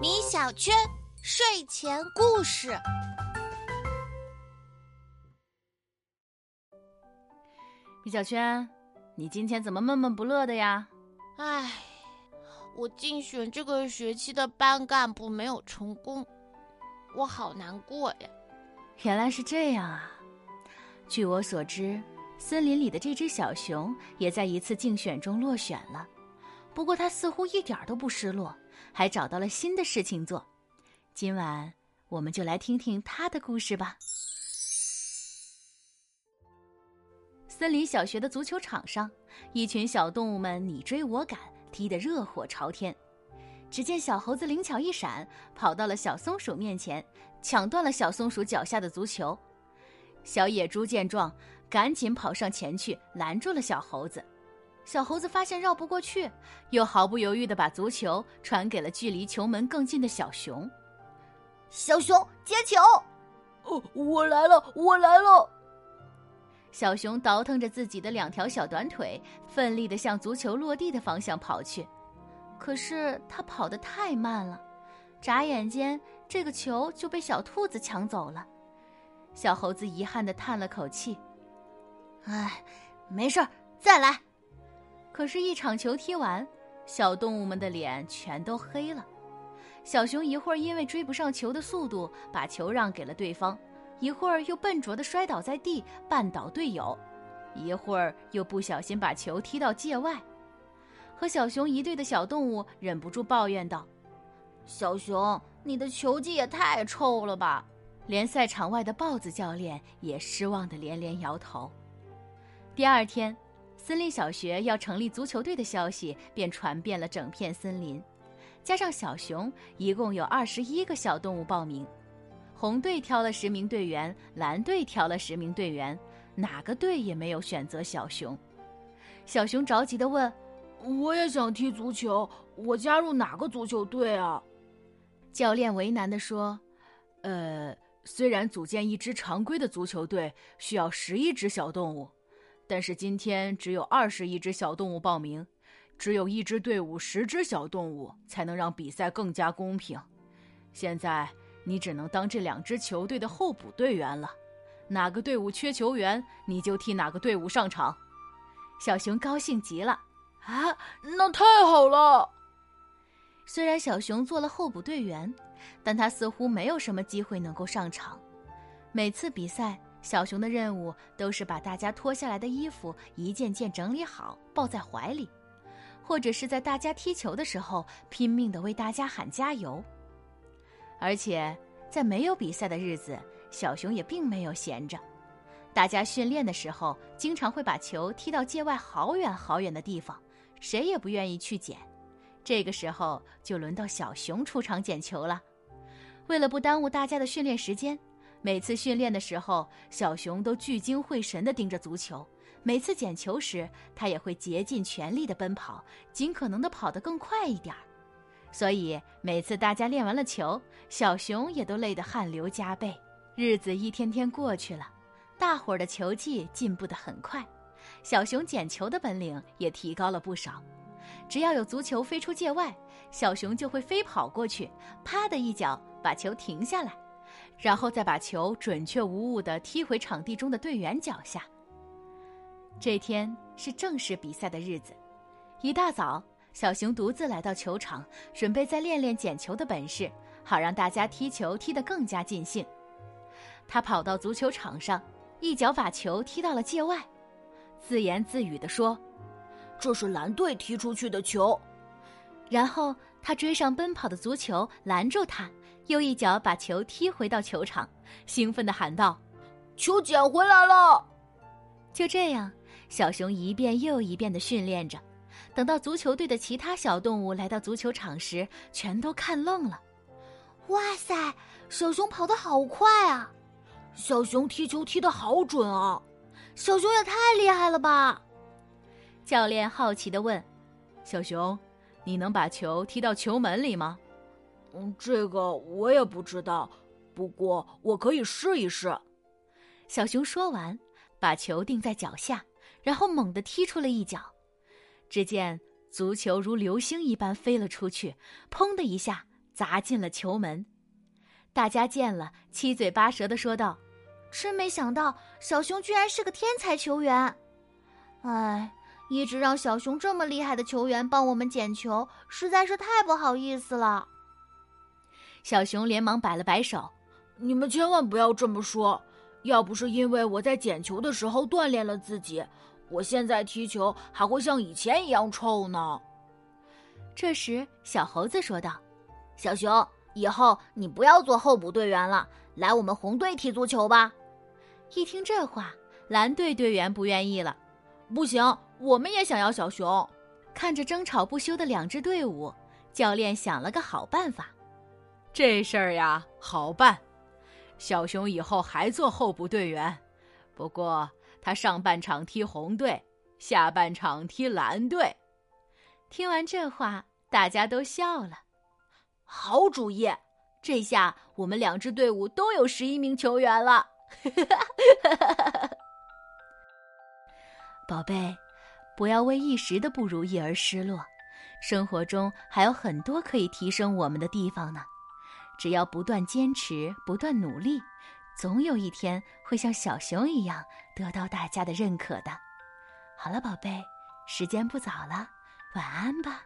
米小圈睡前故事。米小圈，你今天怎么闷闷不乐的呀？唉，我竞选这个学期的班干部没有成功，我好难过呀。原来是这样啊！据我所知，森林里的这只小熊也在一次竞选中落选了。不过他似乎一点都不失落，还找到了新的事情做。今晚我们就来听听他的故事吧。森林小学的足球场上，一群小动物们你追我赶，踢得热火朝天。只见小猴子灵巧一闪，跑到了小松鼠面前，抢断了小松鼠脚下的足球。小野猪见状，赶紧跑上前去拦住了小猴子。小猴子发现绕不过去，又毫不犹豫地把足球传给了距离球门更近的小熊。小熊接球，哦，我来了，我来了。小熊倒腾着自己的两条小短腿，奋力地向足球落地的方向跑去。可是他跑得太慢了，眨眼间，这个球就被小兔子抢走了。小猴子遗憾地叹了口气：“哎，没事儿，再来。”可是，一场球踢完，小动物们的脸全都黑了。小熊一会儿因为追不上球的速度，把球让给了对方。一会儿又笨拙地摔倒在地，绊倒队友；一会儿又不小心把球踢到界外。和小熊一队的小动物忍不住抱怨道：“小熊，你的球技也太臭了吧！”连赛场外的豹子教练也失望的连连摇头。第二天，森林小学要成立足球队的消息便传遍了整片森林。加上小熊，一共有二十一个小动物报名。红队挑了十名队员，蓝队挑了十名队员，哪个队也没有选择小熊。小熊着急地问：“我也想踢足球，我加入哪个足球队啊？”教练为难地说：“呃，虽然组建一支常规的足球队需要十一只小动物，但是今天只有二十一只小动物报名，只有一支队伍十只小动物才能让比赛更加公平。现在。”你只能当这两支球队的候补队员了，哪个队伍缺球员，你就替哪个队伍上场。小熊高兴极了，啊，那太好了！虽然小熊做了候补队员，但他似乎没有什么机会能够上场。每次比赛，小熊的任务都是把大家脱下来的衣服一件件整理好，抱在怀里，或者是在大家踢球的时候拼命的为大家喊加油。而且，在没有比赛的日子，小熊也并没有闲着。大家训练的时候，经常会把球踢到界外好远好远的地方，谁也不愿意去捡。这个时候，就轮到小熊出场捡球了。为了不耽误大家的训练时间，每次训练的时候，小熊都聚精会神地盯着足球。每次捡球时，他也会竭尽全力地奔跑，尽可能地跑得更快一点儿。所以每次大家练完了球，小熊也都累得汗流浃背。日子一天天过去了，大伙儿的球技进步得很快，小熊捡球的本领也提高了不少。只要有足球飞出界外，小熊就会飞跑过去，啪的一脚把球停下来，然后再把球准确无误地踢回场地中的队员脚下。这天是正式比赛的日子，一大早。小熊独自来到球场，准备再练练捡球的本事，好让大家踢球踢得更加尽兴。他跑到足球场上，一脚把球踢到了界外，自言自语地说：“这是蓝队踢出去的球。”然后他追上奔跑的足球，拦住他，又一脚把球踢回到球场，兴奋地喊道：“球捡回来了！”就这样，小熊一遍又一遍地训练着。等到足球队的其他小动物来到足球场时，全都看愣了。哇塞，小熊跑得好快啊！小熊踢球踢得好准啊！小熊也太厉害了吧！教练好奇地问：“小熊，你能把球踢到球门里吗？”“嗯，这个我也不知道，不过我可以试一试。”小熊说完，把球定在脚下，然后猛地踢出了一脚。只见足球如流星一般飞了出去，砰的一下砸进了球门。大家见了，七嘴八舌的说道：“真没想到，小熊居然是个天才球员！哎，一直让小熊这么厉害的球员帮我们捡球，实在是太不好意思了。”小熊连忙摆了摆手：“你们千万不要这么说！要不是因为我在捡球的时候锻炼了自己。”我现在踢球还会像以前一样臭呢。这时，小猴子说道：“小熊，以后你不要做候补队员了，来我们红队踢足球吧。”一听这话，蓝队队员不愿意了：“不行，我们也想要小熊。”看着争吵不休的两支队伍，教练想了个好办法：“这事儿呀，好办，小熊以后还做候补队员，不过……”他上半场踢红队，下半场踢蓝队。听完这话，大家都笑了。好主意！这下我们两支队伍都有十一名球员了。宝贝，不要为一时的不如意而失落，生活中还有很多可以提升我们的地方呢。只要不断坚持，不断努力。总有一天会像小熊一样得到大家的认可的。好了，宝贝，时间不早了，晚安吧。